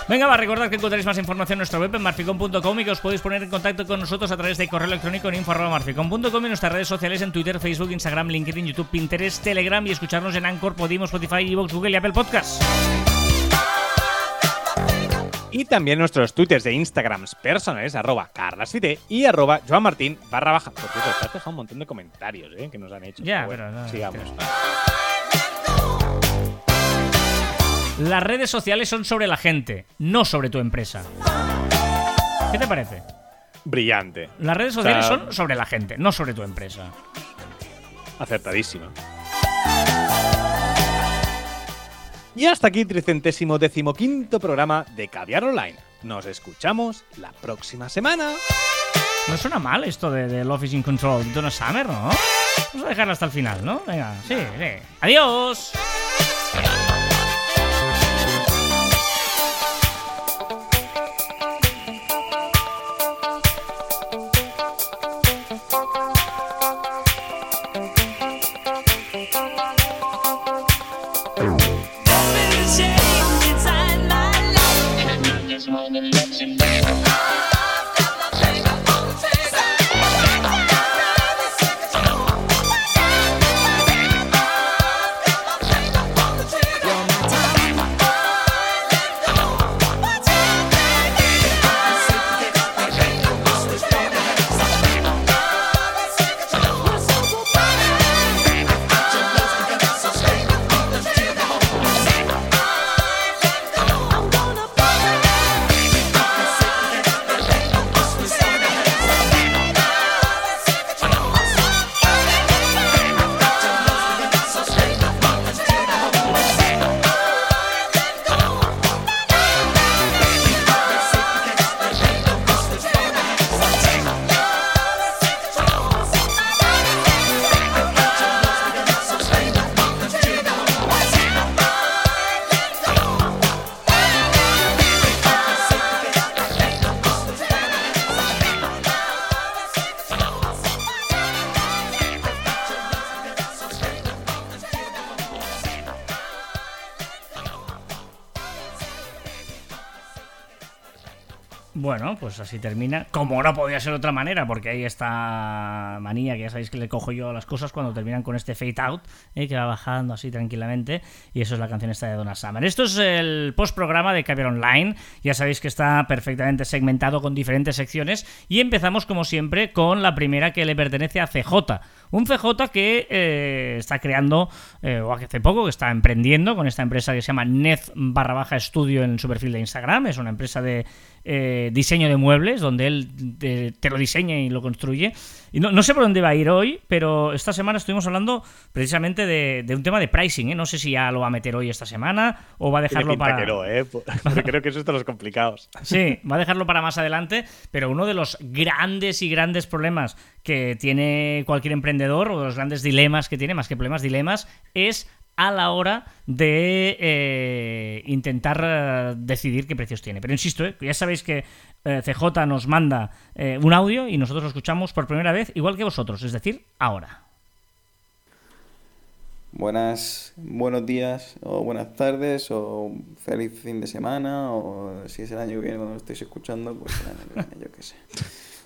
Venga, va, recordad que encontraréis más información en nuestra web en marficom.com y que os podéis poner en contacto con nosotros a través de correo electrónico en info.marficom.com y nuestras redes sociales en Twitter, Facebook, Instagram, LinkedIn, YouTube, Pinterest, Telegram y escucharnos en Anchor, Podimo, Spotify, Evox, Google y Apple Podcasts. Y también nuestros twitters de Instagrams personales, arroba carlasfite y arroba joanmartin barra baja. Por cierto, te has dejado un montón de comentarios ¿eh? que nos han hecho. Ya, bueno, pero no, sigamos. Las redes sociales son sobre la gente, no sobre tu empresa. ¿Qué te parece? Brillante. Las redes sociales sea- son sobre la gente, no sobre tu empresa. Acertadísima. Y hasta aquí tricentésimo decimoquinto programa de Caviar Online. Nos escuchamos la próxima semana. No suena mal esto de, de Love is in Control de Donna Summer, ¿no? Vamos a dejarla hasta el final, ¿no? Venga, sí, sí. ¡Adiós! Así termina. Como no podía ser de otra manera, porque hay esta manía que ya sabéis que le cojo yo a las cosas cuando terminan con este fade out, eh, que va bajando así tranquilamente. Y eso es la canción esta de Donna Summer. Esto es el postprograma de Caviar Online. Ya sabéis que está perfectamente segmentado con diferentes secciones. Y empezamos, como siempre, con la primera que le pertenece a CJ. Un CJ que eh, está creando, eh, o hace poco, que está emprendiendo con esta empresa que se llama Nez barra baja estudio en su perfil de Instagram. Es una empresa de eh, diseño de muebles, donde él te, te lo diseña y lo construye. Y no, no sé por dónde va a ir hoy, pero esta semana estuvimos hablando precisamente de, de un tema de pricing. ¿eh? No sé si ya lo va a meter hoy esta semana o va a dejarlo para. que no, ¿eh? Porque creo que eso es de los complicados. Sí, va a dejarlo para más adelante, pero uno de los grandes y grandes problemas que tiene cualquier emprendedor, o de los grandes dilemas que tiene, más que problemas, dilemas, es a la hora de eh, intentar eh, decidir qué precios tiene. Pero insisto, eh, ya sabéis que eh, CJ nos manda un audio y nosotros lo escuchamos por primera vez, igual que vosotros, es decir, ahora. Buenas, buenos días o buenas tardes o feliz fin de semana o si es el año que viene cuando lo estéis escuchando, pues el año que viene, yo qué sé.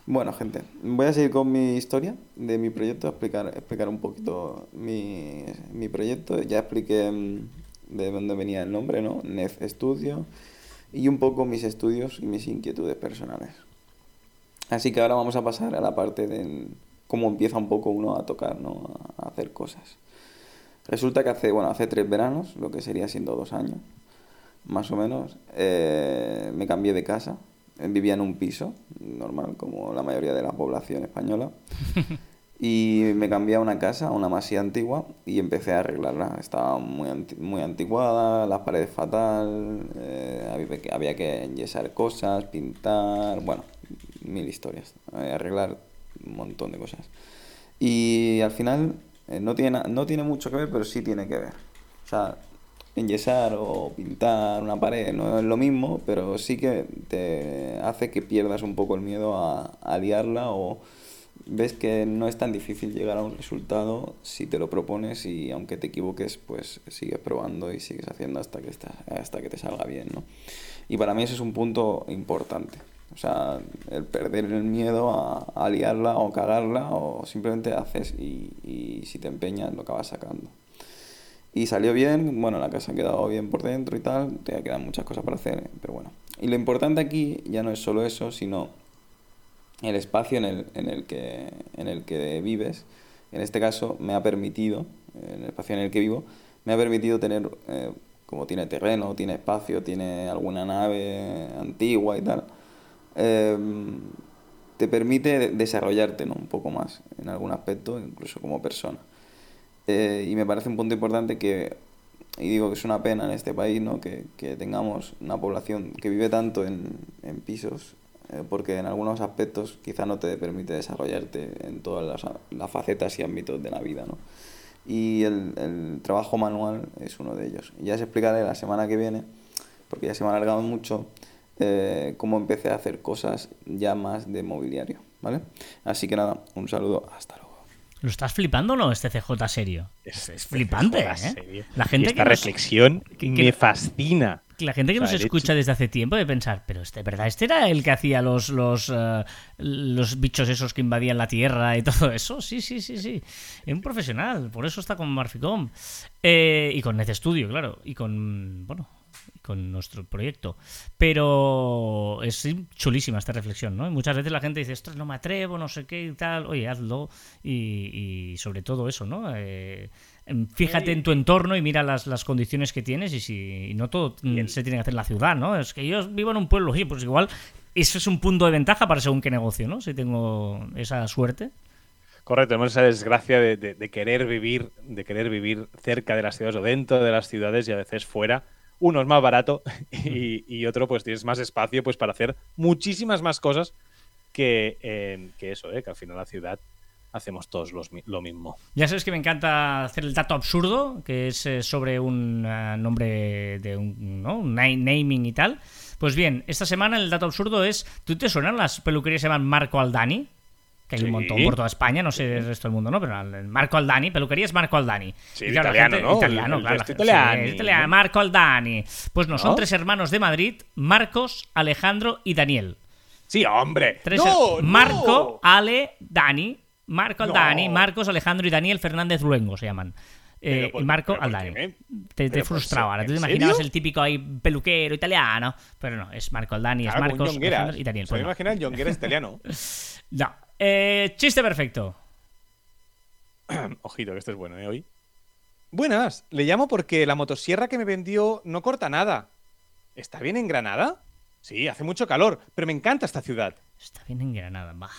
Bueno, gente, voy a seguir con mi historia de mi proyecto, explicar, explicar un poquito mi, mi proyecto. Ya expliqué mm, de dónde venía el nombre, ¿no? Nef Studio y un poco mis estudios y mis inquietudes personales. Así que ahora vamos a pasar a la parte de cómo empieza un poco uno a tocar, ¿no? A hacer cosas. Resulta que hace, bueno, hace tres veranos, lo que sería siendo dos años, más o menos, eh, me cambié de casa. Vivía en un piso, normal, como la mayoría de la población española. Y me cambié a una casa, a una masía antigua, y empecé a arreglarla. Estaba muy, anti- muy anticuada, las paredes fatal, eh, había, que, había que enyesar cosas, pintar, bueno, mil historias. eh, arreglar un montón de cosas. Y al final eh, no, tiene, no tiene mucho que ver, pero sí tiene que ver. O sea, enyesar o pintar una pared no es lo mismo, pero sí que te hace que pierdas un poco el miedo a, a liarla o ves que no es tan difícil llegar a un resultado si te lo propones y aunque te equivoques, pues sigues probando y sigues haciendo hasta que, está, hasta que te salga bien, ¿no? Y para mí ese es un punto importante. O sea, el perder el miedo a, liarla o cagarla o simplemente haces y si te empeñas lo acabas sacando. Y salió bien, bueno, la casa ha quedado bien por dentro y tal, te quedan muchas cosas para hacer, pero bueno. Y lo importante aquí ya no es solo eso, sino el espacio en el, en el, que, en el que vives. En este caso me ha permitido, el espacio en el que vivo, me ha permitido tener, eh, como tiene terreno, tiene espacio, tiene alguna nave antigua y tal, eh, te permite desarrollarte ¿no? un poco más en algún aspecto, incluso como persona. Eh, y me parece un punto importante que, y digo que es una pena en este país, ¿no? que, que tengamos una población que vive tanto en, en pisos, eh, porque en algunos aspectos quizá no te permite desarrollarte en todas las, las facetas y ámbitos de la vida. ¿no? Y el, el trabajo manual es uno de ellos. Ya os explicaré la semana que viene, porque ya se me ha alargado mucho, eh, cómo empecé a hacer cosas ya más de mobiliario. ¿vale? Así que nada, un saludo, hasta luego. ¿Lo estás flipando o no este CJ serio? Es, es flipante, ¿eh? serio. La Y gente esta que nos, reflexión que- me fascina. la gente que O nos sea, escucha hecho- desde hace tiempo de pensar, pero este, ¿verdad? Este era el que hacía los, los, eh, los bichos esos que invadían la Tierra y todo eso. Sí, sí, sí, sí. Es un profesional, por eso está con Marficom. Eh, y con Net Studio, claro. Y con, bueno, con nuestro proyecto. Pero es chulísima esta reflexión, ¿no? Y muchas veces la gente dice, ostras, no me atrevo, no sé qué y tal. Oye, hazlo. Y, y sobre todo eso, ¿no? Eh, em, fíjate en tu entorno y mira las, las condiciones que tienes y si y no todo se tiene que hacer en la ciudad, ¿no? Es que yo vivo en un pueblo, sí, pues igual eso es un punto de ventaja para según qué negocio, ¿no? Si tengo esa suerte. Correcto, tenemos esa desgracia de, de- de querer vivir, de querer vivir cerca de las ciudades o dentro de las ciudades y a veces fuera. Uno es más barato y, y otro pues tienes más espacio pues para hacer muchísimas más cosas que, eh, que eso, eh, que al final la ciudad hacemos todos los lo mismo. Ya sabes que me encanta hacer el dato absurdo, que es eh, sobre un eh, nombre de un, ¿no? un na- naming y tal. Pues bien, esta semana el dato absurdo es, ¿tú te suenan las peluquerías que se llaman Marco Aldani? Que hay un montón por toda España, no sé el resto del mundo, ¿no? Pero el Marco Aldani, peluquería es Marco Aldani. Sí, Y claro, la italiano, gente- ¿no? Italiano, El- el claro. gente- italiani, sí, italiano, ¿no? Marco Aldani. Pues no, son ¿No? tres hermanos de Madrid, Marcos, Alejandro y Daniel. Sí, hombre. Tres ¡No, her- no! Marco, Ale, Dani. Marco. Aldani, Marcos, Alejandro y Daniel Fernández Luengo se llaman. Eh, por- y Marco pero ¿por Aldani. Te, te frustraba. Ahora tú te ¿en imaginabas serio? el típico ahí peluquero italiano. Pero no, es Marco Aldani, es Claro, con Marcos. Alejandro y Daniel. Se Pues me no. imagina el italiano. No. Eh, chiste perfecto. Ojito, que este es bueno, ¿eh? Hoy. Buenas, le llamo porque la motosierra que me vendió no corta nada. ¿Está bien en Granada? Sí, hace mucho calor, pero me encanta esta ciudad. Está bien en Granada. Bah,